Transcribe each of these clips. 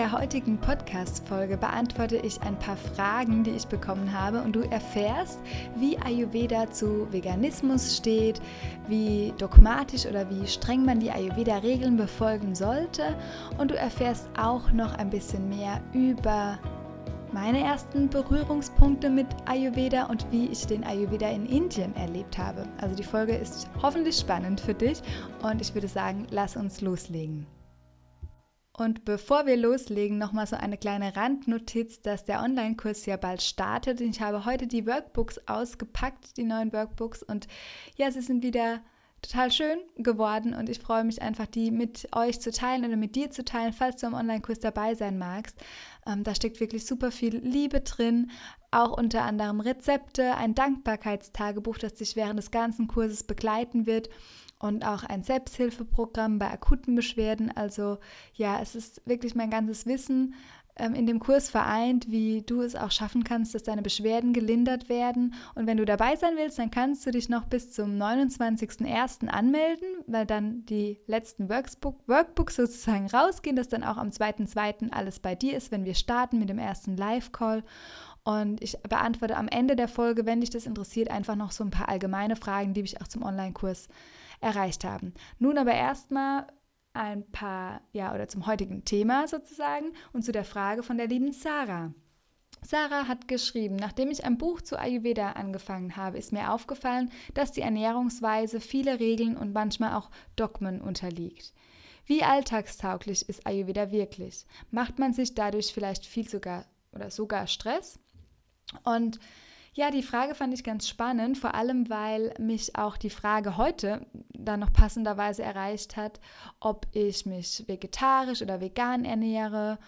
Der heutigen Podcast-Folge beantworte ich ein paar Fragen, die ich bekommen habe und du erfährst, wie Ayurveda zu Veganismus steht, wie dogmatisch oder wie streng man die Ayurveda-Regeln befolgen sollte und du erfährst auch noch ein bisschen mehr über meine ersten Berührungspunkte mit Ayurveda und wie ich den Ayurveda in Indien erlebt habe. Also die Folge ist hoffentlich spannend für dich und ich würde sagen, lass uns loslegen. Und bevor wir loslegen, nochmal so eine kleine Randnotiz, dass der Online-Kurs ja bald startet. Ich habe heute die Workbooks ausgepackt, die neuen Workbooks. Und ja, sie sind wieder total schön geworden und ich freue mich einfach, die mit euch zu teilen oder mit dir zu teilen, falls du am Online-Kurs dabei sein magst. Ähm, da steckt wirklich super viel Liebe drin, auch unter anderem Rezepte, ein Dankbarkeitstagebuch, das dich während des ganzen Kurses begleiten wird und auch ein Selbsthilfeprogramm bei akuten Beschwerden. Also ja, es ist wirklich mein ganzes Wissen ähm, in dem Kurs vereint, wie du es auch schaffen kannst, dass deine Beschwerden gelindert werden. Und wenn du dabei sein willst, dann kannst du dich noch bis zum 29.01. anmelden, weil dann die letzten Workbook, Workbooks sozusagen rausgehen, dass dann auch am 2.02. alles bei dir ist, wenn wir starten mit dem ersten Live-Call. Und ich beantworte am Ende der Folge, wenn dich das interessiert, einfach noch so ein paar allgemeine Fragen, die mich auch zum Online-Kurs erreicht haben. Nun aber erstmal ein paar, ja, oder zum heutigen Thema sozusagen und zu der Frage von der lieben Sarah. Sarah hat geschrieben, nachdem ich ein Buch zu Ayurveda angefangen habe, ist mir aufgefallen, dass die Ernährungsweise viele Regeln und manchmal auch Dogmen unterliegt. Wie alltagstauglich ist Ayurveda wirklich? Macht man sich dadurch vielleicht viel sogar oder sogar Stress? Und ja, die Frage fand ich ganz spannend, vor allem weil mich auch die Frage heute dann noch passenderweise erreicht hat, ob ich mich vegetarisch oder vegan ernähre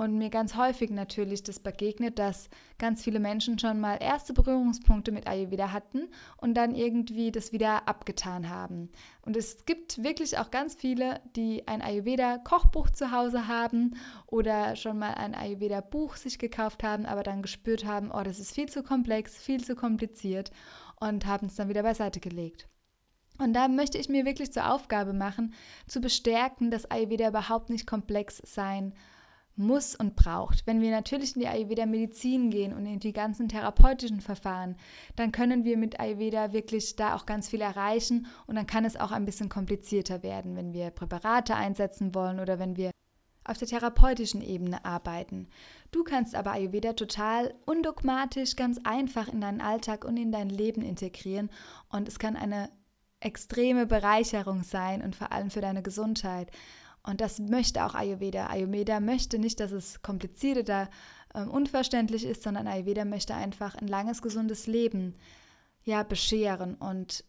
und mir ganz häufig natürlich das begegnet, dass ganz viele Menschen schon mal erste Berührungspunkte mit Ayurveda hatten und dann irgendwie das wieder abgetan haben. Und es gibt wirklich auch ganz viele, die ein Ayurveda-Kochbuch zu Hause haben oder schon mal ein Ayurveda-Buch sich gekauft haben, aber dann gespürt haben, oh, das ist viel zu komplex, viel zu kompliziert und haben es dann wieder beiseite gelegt. Und da möchte ich mir wirklich zur Aufgabe machen, zu bestärken, dass Ayurveda überhaupt nicht komplex sein muss muss und braucht. Wenn wir natürlich in die Ayurveda-Medizin gehen und in die ganzen therapeutischen Verfahren, dann können wir mit Ayurveda wirklich da auch ganz viel erreichen und dann kann es auch ein bisschen komplizierter werden, wenn wir Präparate einsetzen wollen oder wenn wir auf der therapeutischen Ebene arbeiten. Du kannst aber Ayurveda total undogmatisch, ganz einfach in deinen Alltag und in dein Leben integrieren und es kann eine extreme Bereicherung sein und vor allem für deine Gesundheit. Und das möchte auch Ayurveda. Ayurveda möchte nicht, dass es kompliziert oder äh, unverständlich ist, sondern Ayurveda möchte einfach ein langes, gesundes Leben ja, bescheren und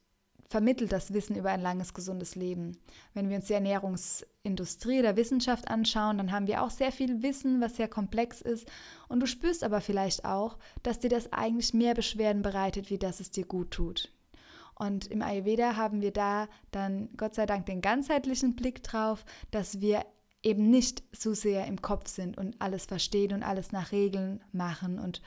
vermittelt das Wissen über ein langes, gesundes Leben. Wenn wir uns die Ernährungsindustrie oder Wissenschaft anschauen, dann haben wir auch sehr viel Wissen, was sehr komplex ist. Und du spürst aber vielleicht auch, dass dir das eigentlich mehr Beschwerden bereitet, wie dass es dir gut tut. Und im Ayurveda haben wir da dann Gott sei Dank den ganzheitlichen Blick drauf, dass wir eben nicht so sehr im Kopf sind und alles verstehen und alles nach Regeln machen und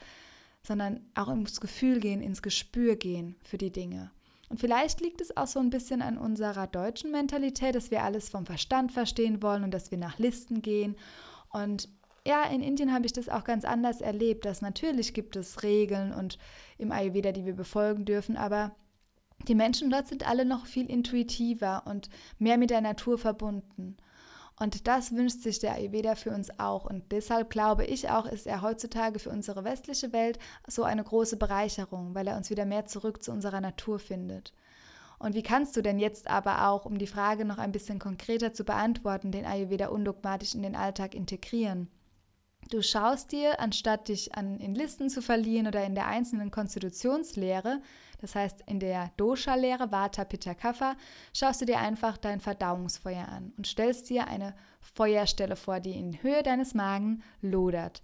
sondern auch ins Gefühl gehen, ins Gespür gehen für die Dinge. Und vielleicht liegt es auch so ein bisschen an unserer deutschen Mentalität, dass wir alles vom Verstand verstehen wollen und dass wir nach Listen gehen. Und ja, in Indien habe ich das auch ganz anders erlebt, dass natürlich gibt es Regeln und im Ayurveda, die wir befolgen dürfen, aber die Menschen dort sind alle noch viel intuitiver und mehr mit der Natur verbunden. Und das wünscht sich der Ayurveda für uns auch. Und deshalb glaube ich auch, ist er heutzutage für unsere westliche Welt so eine große Bereicherung, weil er uns wieder mehr zurück zu unserer Natur findet. Und wie kannst du denn jetzt aber auch, um die Frage noch ein bisschen konkreter zu beantworten, den Ayurveda undogmatisch in den Alltag integrieren? Du schaust dir, anstatt dich an, in Listen zu verlieren oder in der einzelnen Konstitutionslehre, Das heißt, in der Dosha-Lehre Vata Pitta Kapha schaust du dir einfach dein Verdauungsfeuer an und stellst dir eine Feuerstelle vor, die in Höhe deines Magen lodert.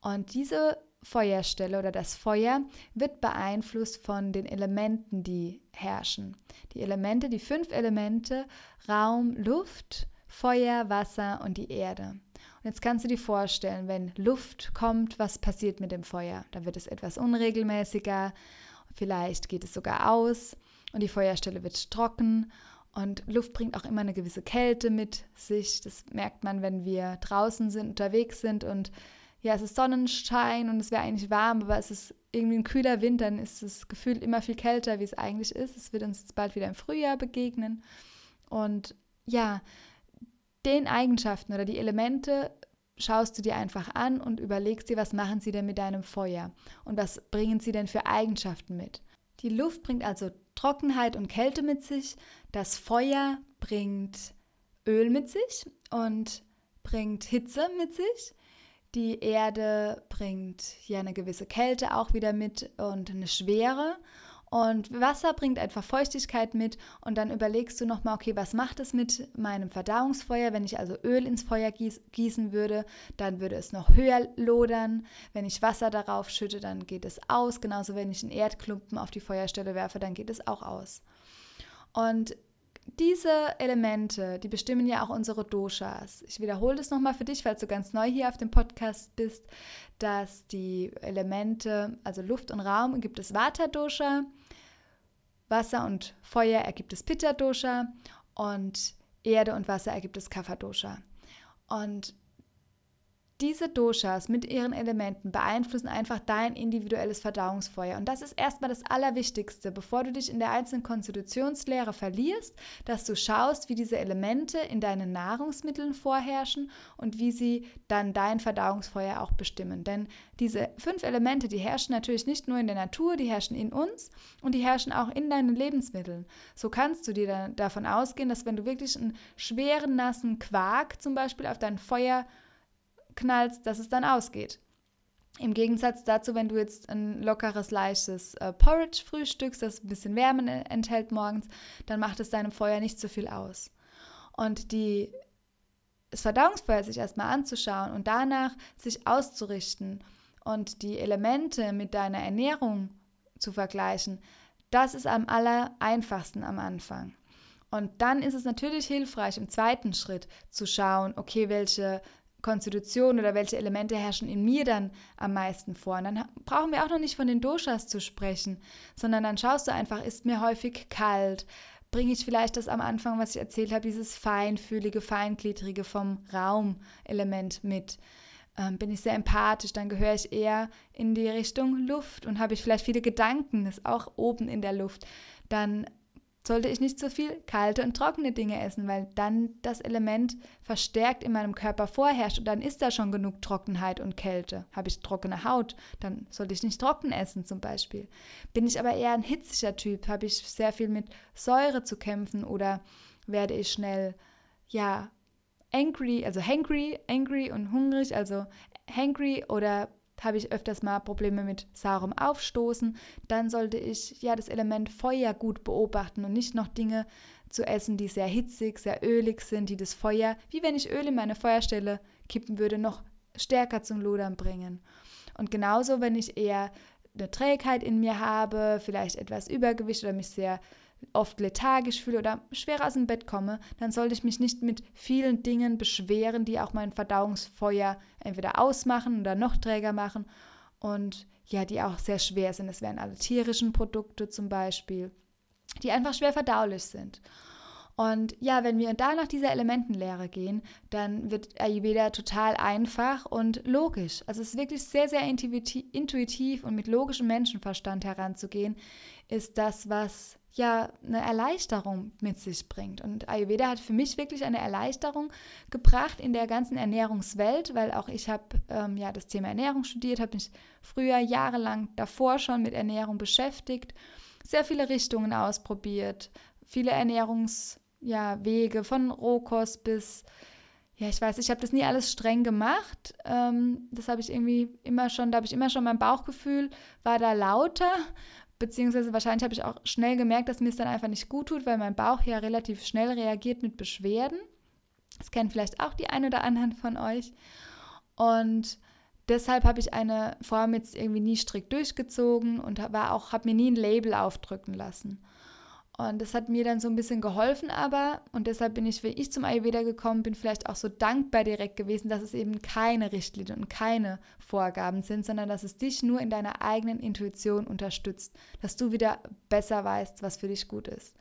Und diese Feuerstelle oder das Feuer wird beeinflusst von den Elementen, die herrschen. Die Elemente, die fünf Elemente, Raum, Luft, Feuer, Wasser und die Erde. Und jetzt kannst du dir vorstellen, wenn Luft kommt, was passiert mit dem Feuer? Da wird es etwas unregelmäßiger, vielleicht geht es sogar aus und die Feuerstelle wird trocken und Luft bringt auch immer eine gewisse Kälte mit sich. Das merkt man, wenn wir draußen sind, unterwegs sind und ja, es ist Sonnenschein und es wäre eigentlich warm, aber es ist irgendwie ein kühler Wind, dann ist das Gefühl immer viel kälter, wie es eigentlich ist. Es wird uns jetzt bald wieder im Frühjahr begegnen. Und ja, den Eigenschaften oder die Elemente schaust du dir einfach an und überlegst dir, was machen sie denn mit deinem Feuer und was bringen sie denn für Eigenschaften mit. Die Luft bringt also Trockenheit und Kälte mit sich, das Feuer bringt Öl mit sich und bringt Hitze mit sich die Erde bringt ja eine gewisse Kälte auch wieder mit und eine Schwere. Und Wasser bringt einfach Feuchtigkeit mit und dann überlegst du nochmal, okay, was macht es mit meinem Verdauungsfeuer? Wenn ich also Öl ins Feuer gieß, gießen würde, dann würde es noch höher lodern. Wenn ich Wasser darauf schütte, dann geht es aus. Genauso wenn ich einen Erdklumpen auf die Feuerstelle werfe, dann geht es auch aus. Und diese Elemente, die bestimmen ja auch unsere Doshas. Ich wiederhole das nochmal für dich, falls du ganz neu hier auf dem Podcast bist, dass die Elemente, also Luft und Raum, gibt es Vata-Dosha, Wasser und Feuer ergibt es Pitta-Dosha und Erde und Wasser ergibt es Kapha-Dosha. Und diese Doshas mit ihren Elementen beeinflussen einfach dein individuelles Verdauungsfeuer. Und das ist erstmal das Allerwichtigste, bevor du dich in der einzelnen Konstitutionslehre verlierst, dass du schaust, wie diese Elemente in deinen Nahrungsmitteln vorherrschen und wie sie dann dein Verdauungsfeuer auch bestimmen. Denn diese fünf Elemente, die herrschen natürlich nicht nur in der Natur, die herrschen in uns und die herrschen auch in deinen Lebensmitteln. So kannst du dir dann davon ausgehen, dass wenn du wirklich einen schweren, nassen Quark zum Beispiel auf dein Feuer knallst, dass es dann ausgeht. Im Gegensatz dazu, wenn du jetzt ein lockeres, leichtes äh, Porridge frühstückst, das ein bisschen Wärme enthält morgens, dann macht es deinem Feuer nicht so viel aus. Und die, das Verdauungsfeuer sich erstmal anzuschauen und danach sich auszurichten und die Elemente mit deiner Ernährung zu vergleichen, das ist am aller einfachsten am Anfang. Und dann ist es natürlich hilfreich, im zweiten Schritt zu schauen, okay, welche Konstitution oder welche Elemente herrschen in mir dann am meisten vor. Und dann brauchen wir auch noch nicht von den Doshas zu sprechen, sondern dann schaust du einfach, ist mir häufig kalt? Bringe ich vielleicht das am Anfang, was ich erzählt habe, dieses feinfühlige, feingliedrige vom Raumelement mit? Ähm, bin ich sehr empathisch, dann gehöre ich eher in die Richtung Luft und habe ich vielleicht viele Gedanken, ist auch oben in der Luft. Dann sollte ich nicht so viel kalte und trockene Dinge essen, weil dann das Element verstärkt in meinem Körper vorherrscht und dann ist da schon genug Trockenheit und Kälte. Habe ich trockene Haut, dann sollte ich nicht trocken essen zum Beispiel. Bin ich aber eher ein hitziger Typ, habe ich sehr viel mit Säure zu kämpfen oder werde ich schnell, ja, angry, also hangry, angry und hungrig, also hangry oder habe ich öfters mal Probleme mit saurem Aufstoßen, dann sollte ich ja das Element Feuer gut beobachten und nicht noch Dinge zu essen, die sehr hitzig, sehr ölig sind, die das Feuer, wie wenn ich Öl in meine Feuerstelle kippen würde, noch stärker zum Lodern bringen. Und genauso, wenn ich eher eine Trägheit in mir habe, vielleicht etwas Übergewicht oder mich sehr oft lethargisch fühle oder schwer aus dem Bett komme, dann sollte ich mich nicht mit vielen Dingen beschweren, die auch mein Verdauungsfeuer entweder ausmachen oder noch träger machen und ja, die auch sehr schwer sind. Es wären alle tierischen Produkte zum Beispiel, die einfach schwer verdaulich sind. Und ja, wenn wir da nach dieser Elementenlehre gehen, dann wird Ayurveda total einfach und logisch. Also es ist wirklich sehr, sehr intuitiv und mit logischem Menschenverstand heranzugehen, ist das, was ja eine Erleichterung mit sich bringt. Und Ayurveda hat für mich wirklich eine Erleichterung gebracht in der ganzen Ernährungswelt, weil auch ich habe ähm, ja das Thema Ernährung studiert, habe mich früher jahrelang davor schon mit Ernährung beschäftigt, sehr viele Richtungen ausprobiert, viele Ernährungswege ja, von Rohkost bis ja, ich weiß, ich habe das nie alles streng gemacht. Ähm, das habe ich irgendwie immer schon, da habe ich immer schon mein Bauchgefühl war da lauter beziehungsweise wahrscheinlich habe ich auch schnell gemerkt, dass mir es dann einfach nicht gut tut, weil mein Bauch ja relativ schnell reagiert mit Beschwerden. Das kennen vielleicht auch die ein oder anderen von euch. Und deshalb habe ich eine Form jetzt irgendwie nie strikt durchgezogen und war auch, habe mir nie ein Label aufdrücken lassen. Und das hat mir dann so ein bisschen geholfen, aber, und deshalb bin ich, wie ich zum Ayurveda gekommen bin, vielleicht auch so dankbar direkt gewesen, dass es eben keine Richtlinien und keine Vorgaben sind, sondern dass es dich nur in deiner eigenen Intuition unterstützt, dass du wieder besser weißt, was für dich gut ist.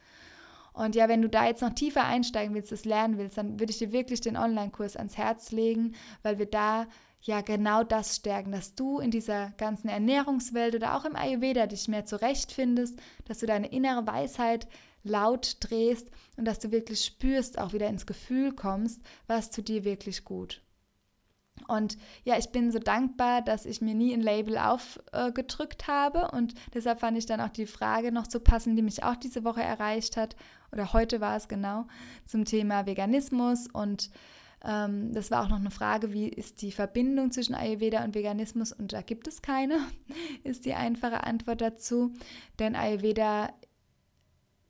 Und ja, wenn du da jetzt noch tiefer einsteigen willst, das lernen willst, dann würde ich dir wirklich den Online-Kurs ans Herz legen, weil wir da ja genau das stärken, dass du in dieser ganzen Ernährungswelt oder auch im Ayurveda dich mehr zurechtfindest, dass du deine innere Weisheit laut drehst und dass du wirklich spürst, auch wieder ins Gefühl kommst, was tut dir wirklich gut. Und ja, ich bin so dankbar, dass ich mir nie ein Label aufgedrückt äh, habe und deshalb fand ich dann auch die Frage noch zu passen, die mich auch diese Woche erreicht hat oder heute war es genau zum Thema Veganismus und ähm, das war auch noch eine Frage, wie ist die Verbindung zwischen Ayurveda und Veganismus? Und da gibt es keine, ist die einfache Antwort dazu. Denn Ayurveda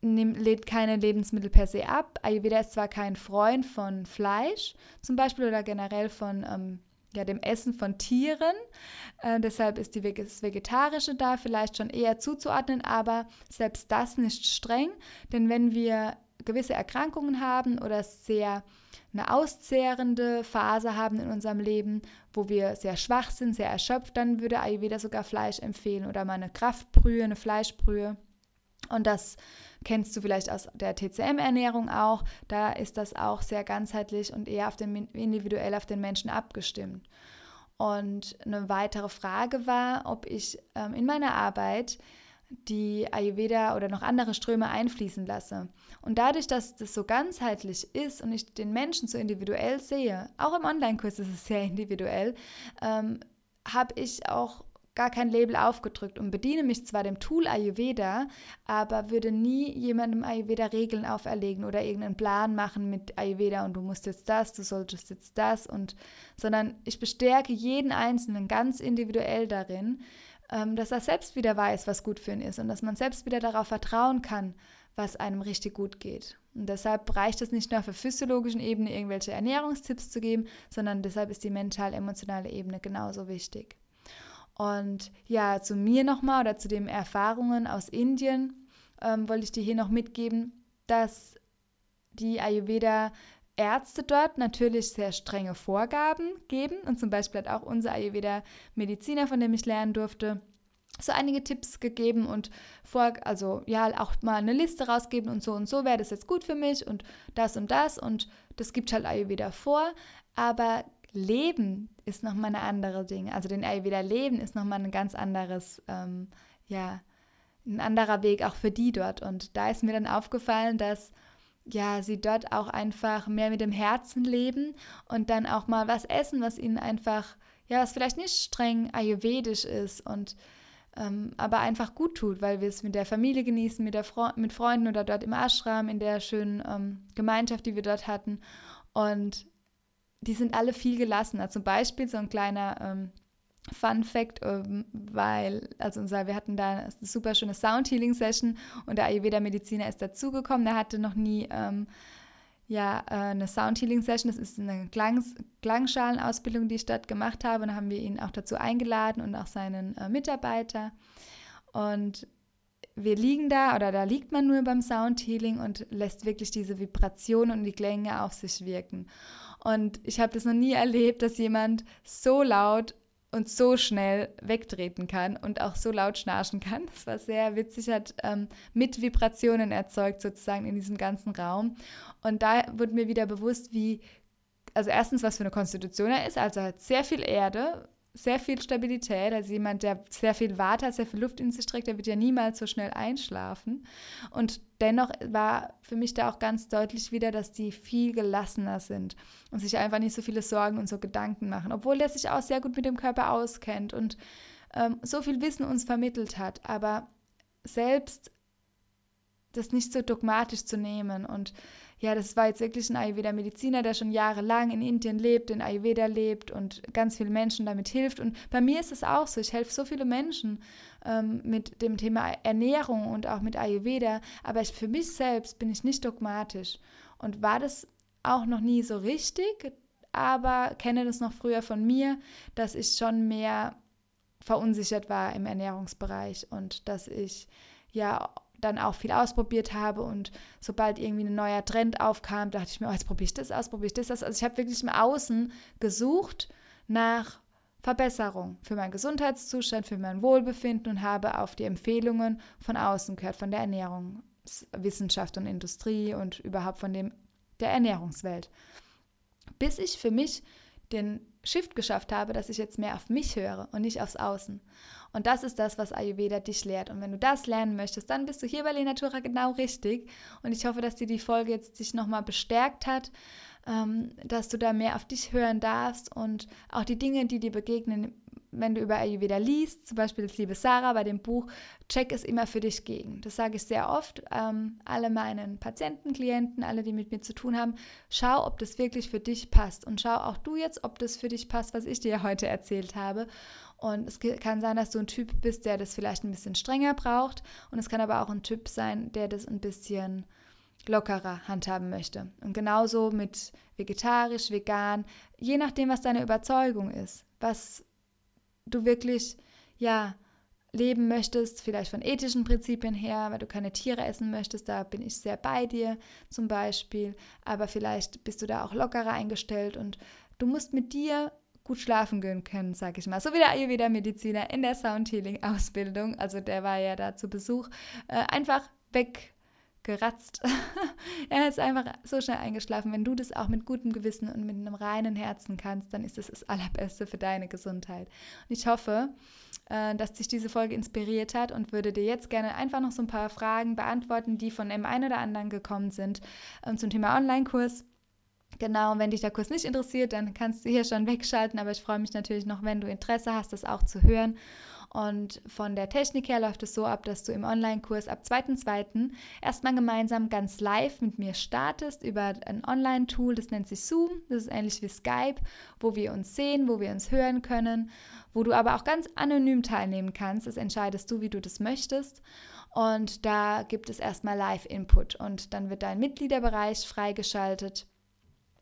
lädt keine Lebensmittel per se ab. Ayurveda ist zwar kein Freund von Fleisch zum Beispiel oder generell von ähm, ja, dem Essen von Tieren. Äh, deshalb ist die, das Vegetarische da vielleicht schon eher zuzuordnen, aber selbst das nicht streng. Denn wenn wir gewisse Erkrankungen haben oder sehr eine auszehrende Phase haben in unserem Leben, wo wir sehr schwach sind, sehr erschöpft, dann würde Ayurveda sogar Fleisch empfehlen oder mal eine Kraftbrühe, eine Fleischbrühe. Und das kennst du vielleicht aus der TCM-Ernährung auch. Da ist das auch sehr ganzheitlich und eher auf den, individuell auf den Menschen abgestimmt. Und eine weitere Frage war, ob ich ähm, in meiner Arbeit die Ayurveda oder noch andere Ströme einfließen lasse. Und dadurch, dass das so ganzheitlich ist und ich den Menschen so individuell sehe, auch im Online-Kurs ist es sehr individuell, ähm, habe ich auch gar kein Label aufgedrückt und bediene mich zwar dem Tool Ayurveda, aber würde nie jemandem Ayurveda Regeln auferlegen oder irgendeinen Plan machen mit Ayurveda und du musst jetzt das, du solltest jetzt das und sondern ich bestärke jeden Einzelnen ganz individuell darin, dass er selbst wieder weiß, was gut für ihn ist und dass man selbst wieder darauf vertrauen kann, was einem richtig gut geht. Und deshalb reicht es nicht nur auf der physiologischen Ebene, irgendwelche Ernährungstipps zu geben, sondern deshalb ist die mental-emotionale Ebene genauso wichtig. Und ja, zu mir nochmal oder zu den Erfahrungen aus Indien ähm, wollte ich dir hier noch mitgeben, dass die Ayurveda Ärzte dort natürlich sehr strenge Vorgaben geben. Und zum Beispiel hat auch unser Ayurveda-Mediziner, von dem ich lernen durfte, so einige Tipps gegeben und vor, also ja, auch mal eine Liste rausgeben und so und so wäre das jetzt gut für mich und das und das. Und das gibt halt Ayurveda vor, aber Leben ist nochmal eine andere Ding. Also den Ayurveda Leben ist nochmal ein ganz anderes, ähm, ja, ein anderer Weg auch für die dort. Und da ist mir dann aufgefallen, dass ja, sie dort auch einfach mehr mit dem Herzen leben und dann auch mal was essen, was ihnen einfach, ja, was vielleicht nicht streng ayurvedisch ist und ähm, aber einfach gut tut, weil wir es mit der Familie genießen, mit, der Fre mit Freunden oder dort im Ashram, in der schönen ähm, Gemeinschaft, die wir dort hatten. Und die sind alle viel gelassener. Zum Beispiel so ein kleiner ähm, Fun Fact, ähm, weil, also unser, wir hatten da eine super schöne Sound Healing Session und der Ayurveda-Mediziner ist dazugekommen. Der hatte noch nie ähm, ja, äh, eine Sound Healing Session. Das ist eine Klang Klangschalenausbildung, die ich dort gemacht habe. Und da haben wir ihn auch dazu eingeladen und auch seinen äh, Mitarbeiter. Und wir liegen da oder da liegt man nur beim Sound Healing und lässt wirklich diese Vibrationen und die Klänge auf sich wirken. Und ich habe das noch nie erlebt, dass jemand so laut und so schnell wegtreten kann und auch so laut schnarchen kann. Das war sehr witzig, hat ähm, mit Vibrationen erzeugt sozusagen in diesem ganzen Raum. Und da wurde mir wieder bewusst, wie, also erstens, was für eine Konstitution er ist, also hat sehr viel Erde, sehr viel Stabilität. Also jemand, der sehr viel Watt hat, sehr viel Luft in sich trägt, der wird ja niemals so schnell einschlafen. Und dennoch war für mich da auch ganz deutlich wieder, dass die viel gelassener sind und sich einfach nicht so viele Sorgen und so Gedanken machen, obwohl der sich auch sehr gut mit dem Körper auskennt und ähm, so viel Wissen uns vermittelt hat. Aber selbst das nicht so dogmatisch zu nehmen. Und ja, das war jetzt wirklich ein Ayurveda-Mediziner, der schon jahrelang in Indien lebt, in Ayurveda lebt und ganz vielen Menschen damit hilft. Und bei mir ist es auch so, ich helfe so viele Menschen ähm, mit dem Thema Ernährung und auch mit Ayurveda, aber ich, für mich selbst bin ich nicht dogmatisch und war das auch noch nie so richtig, aber kenne das noch früher von mir, dass ich schon mehr verunsichert war im Ernährungsbereich und dass ich ja dann auch viel ausprobiert habe und sobald irgendwie ein neuer Trend aufkam, dachte ich mir, oh, jetzt probiere ich das aus, probiere ich das aus. Also ich habe wirklich im Außen gesucht nach Verbesserung für meinen Gesundheitszustand, für mein Wohlbefinden und habe auf die Empfehlungen von außen gehört, von der Ernährungswissenschaft und Industrie und überhaupt von dem, der Ernährungswelt. Bis ich für mich den Shift geschafft habe, dass ich jetzt mehr auf mich höre und nicht aufs Außen. Und das ist das, was Ayurveda dich lehrt. Und wenn du das lernen möchtest, dann bist du hier bei Lenatura genau richtig. Und ich hoffe, dass dir die Folge jetzt dich nochmal bestärkt hat, ähm, dass du da mehr auf dich hören darfst und auch die Dinge, die dir begegnen, wenn du über Ayurveda liest, zum Beispiel das liebe Sarah bei dem Buch, check es immer für dich gegen. Das sage ich sehr oft. Ähm, alle meinen Patienten, Klienten, alle, die mit mir zu tun haben, schau, ob das wirklich für dich passt. Und schau auch du jetzt, ob das für dich passt, was ich dir heute erzählt habe. Und es kann sein, dass du ein Typ bist, der das vielleicht ein bisschen strenger braucht. Und es kann aber auch ein Typ sein, der das ein bisschen lockerer handhaben möchte. Und genauso mit vegetarisch, vegan, je nachdem, was deine Überzeugung ist, was du wirklich, ja, leben möchtest, vielleicht von ethischen Prinzipien her, weil du keine Tiere essen möchtest, da bin ich sehr bei dir zum Beispiel, aber vielleicht bist du da auch lockerer eingestellt und du musst mit dir gut schlafen gehen können, sage ich mal. So wie der Ayurveda-Mediziner in der Sound Healing-Ausbildung, also der war ja da zu Besuch, äh, einfach weg geratzt. er ist einfach so schnell eingeschlafen. Wenn du das auch mit gutem Gewissen und mit einem reinen Herzen kannst, dann ist das das Allerbeste für deine Gesundheit. Und ich hoffe, äh, dass dich diese Folge inspiriert hat und würde dir jetzt gerne einfach noch so ein paar Fragen beantworten, die von dem einen oder anderen gekommen sind ähm, zum Thema Online-Kurs. Genau, und wenn dich der Kurs nicht interessiert, dann kannst du hier schon wegschalten, aber ich freue mich natürlich noch, wenn du Interesse hast, das auch zu hören. Und von der Technik her läuft es so ab, dass du im Online-Kurs ab 2.2. erstmal gemeinsam ganz live mit mir startest über ein Online-Tool, das nennt sich Zoom. Das ist ähnlich wie Skype, wo wir uns sehen, wo wir uns hören können, wo du aber auch ganz anonym teilnehmen kannst. Das entscheidest du, wie du das möchtest. Und da gibt es erstmal Live-Input und dann wird dein Mitgliederbereich freigeschaltet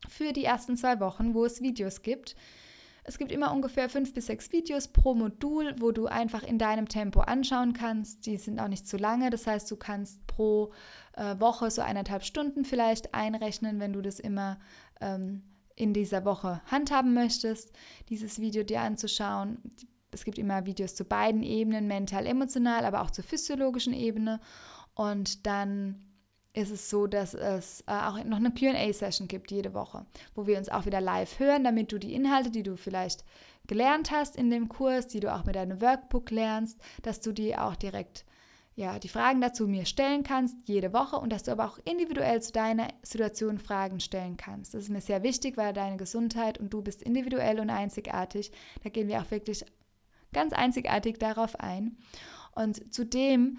für die ersten zwei Wochen, wo es Videos gibt es gibt immer ungefähr fünf bis sechs Videos pro Modul, wo du einfach in deinem Tempo anschauen kannst. Die sind auch nicht zu lange. Das heißt, du kannst pro äh, Woche so eineinhalb Stunden vielleicht einrechnen, wenn du das immer ähm, in dieser Woche handhaben möchtest, dieses Video dir anzuschauen. Es gibt immer Videos zu beiden Ebenen, mental, emotional, aber auch zur physiologischen Ebene. Und dann ist es so, dass es äh, auch noch eine QA-Session gibt jede Woche, wo wir uns auch wieder live hören, damit du die Inhalte, die du vielleicht gelernt hast in dem Kurs, die du auch mit deinem Workbook lernst, dass du die auch direkt, ja, die Fragen dazu mir stellen kannst, jede Woche und dass du aber auch individuell zu deiner Situation Fragen stellen kannst. Das ist mir sehr wichtig, weil deine Gesundheit und du bist individuell und einzigartig. Da gehen wir auch wirklich ganz einzigartig darauf ein. Und zudem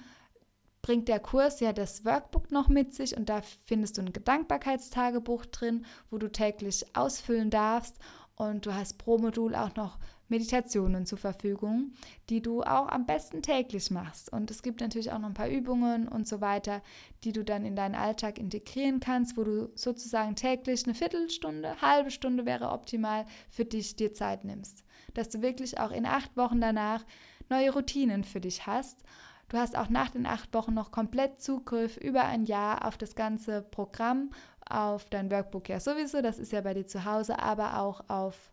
bringt der Kurs ja das Workbook noch mit sich und da findest du ein Gedankbarkeitstagebuch drin, wo du täglich ausfüllen darfst und du hast pro Modul auch noch Meditationen zur Verfügung, die du auch am besten täglich machst. Und es gibt natürlich auch noch ein paar Übungen und so weiter, die du dann in deinen Alltag integrieren kannst, wo du sozusagen täglich eine Viertelstunde, halbe Stunde wäre optimal für dich dir Zeit nimmst. Dass du wirklich auch in acht Wochen danach neue Routinen für dich hast Du hast auch nach den acht Wochen noch komplett Zugriff über ein Jahr auf das ganze Programm, auf dein Workbook ja sowieso, das ist ja bei dir zu Hause, aber auch auf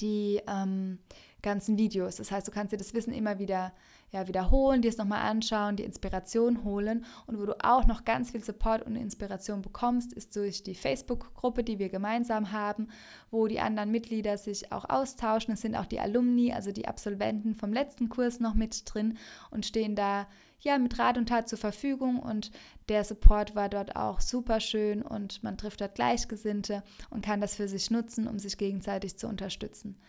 die ähm, ganzen Videos. Das heißt, du kannst dir das Wissen immer wieder ja, wiederholen, dir es nochmal anschauen, die Inspiration holen. Und wo du auch noch ganz viel Support und Inspiration bekommst, ist durch die Facebook-Gruppe, die wir gemeinsam haben, wo die anderen Mitglieder sich auch austauschen. Es sind auch die Alumni, also die Absolventen vom letzten Kurs noch mit drin und stehen da ja mit Rat und Tat zur Verfügung und der Support war dort auch super schön und man trifft dort Gleichgesinnte und kann das für sich nutzen, um sich gegenseitig zu unterstützen.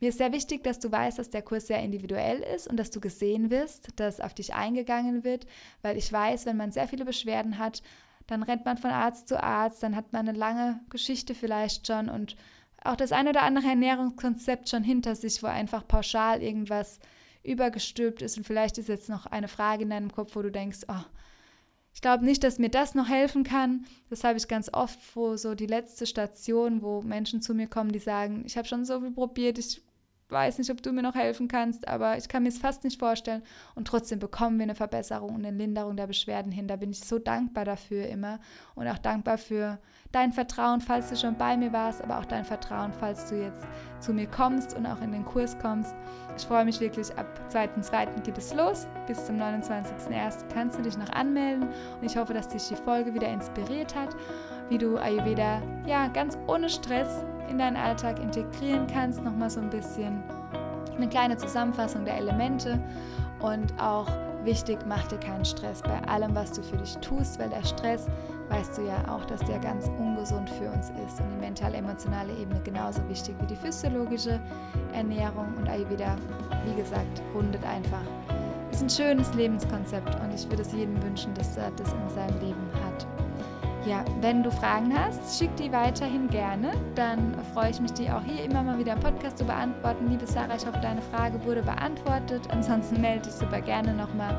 Mir ist sehr wichtig, dass du weißt, dass der Kurs sehr individuell ist und dass du gesehen wirst, dass auf dich eingegangen wird, weil ich weiß, wenn man sehr viele Beschwerden hat, dann rennt man von Arzt zu Arzt, dann hat man eine lange Geschichte vielleicht schon und auch das eine oder andere Ernährungskonzept schon hinter sich, wo einfach pauschal irgendwas übergestülpt ist. Und vielleicht ist jetzt noch eine Frage in deinem Kopf, wo du denkst, oh, ich glaube nicht, dass mir das noch helfen kann. Das habe ich ganz oft, wo so die letzte Station, wo Menschen zu mir kommen, die sagen, ich habe schon so viel probiert, ich weiß nicht, ob du mir noch helfen kannst, aber ich kann mir es fast nicht vorstellen. Und trotzdem bekommen wir eine Verbesserung und eine Linderung der Beschwerden hin. Da bin ich so dankbar dafür immer und auch dankbar für dein Vertrauen, falls du schon bei mir warst, aber auch dein Vertrauen, falls du jetzt zu mir kommst und auch in den Kurs kommst. Ich freue mich wirklich, ab 2.2. geht es los. Bis zum 29.01. kannst du dich noch anmelden und ich hoffe, dass dich die Folge wieder inspiriert hat, wie du Ayurveda ja ganz ohne Stress in deinen Alltag integrieren kannst. Nochmal so ein bisschen eine kleine Zusammenfassung der Elemente und auch wichtig, mach dir keinen Stress bei allem, was du für dich tust, weil der Stress, weißt du ja auch, dass der ganz ungesund für uns ist und die mental-emotionale Ebene genauso wichtig wie die physiologische Ernährung und Ayurveda, wie gesagt, rundet einfach. Ist ein schönes Lebenskonzept und ich würde es jedem wünschen, dass er das in seinem Leben hat. Ja, wenn du Fragen hast, schick die weiterhin gerne. Dann freue ich mich, die auch hier immer mal wieder im Podcast zu beantworten. Liebe Sarah, ich hoffe, deine Frage wurde beantwortet. Ansonsten melde dich super gerne nochmal.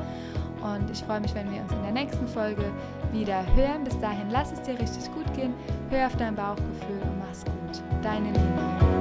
Und ich freue mich, wenn wir uns in der nächsten Folge wieder hören. Bis dahin, lass es dir richtig gut gehen. Hör auf dein Bauchgefühl und mach's gut. Deine Lina.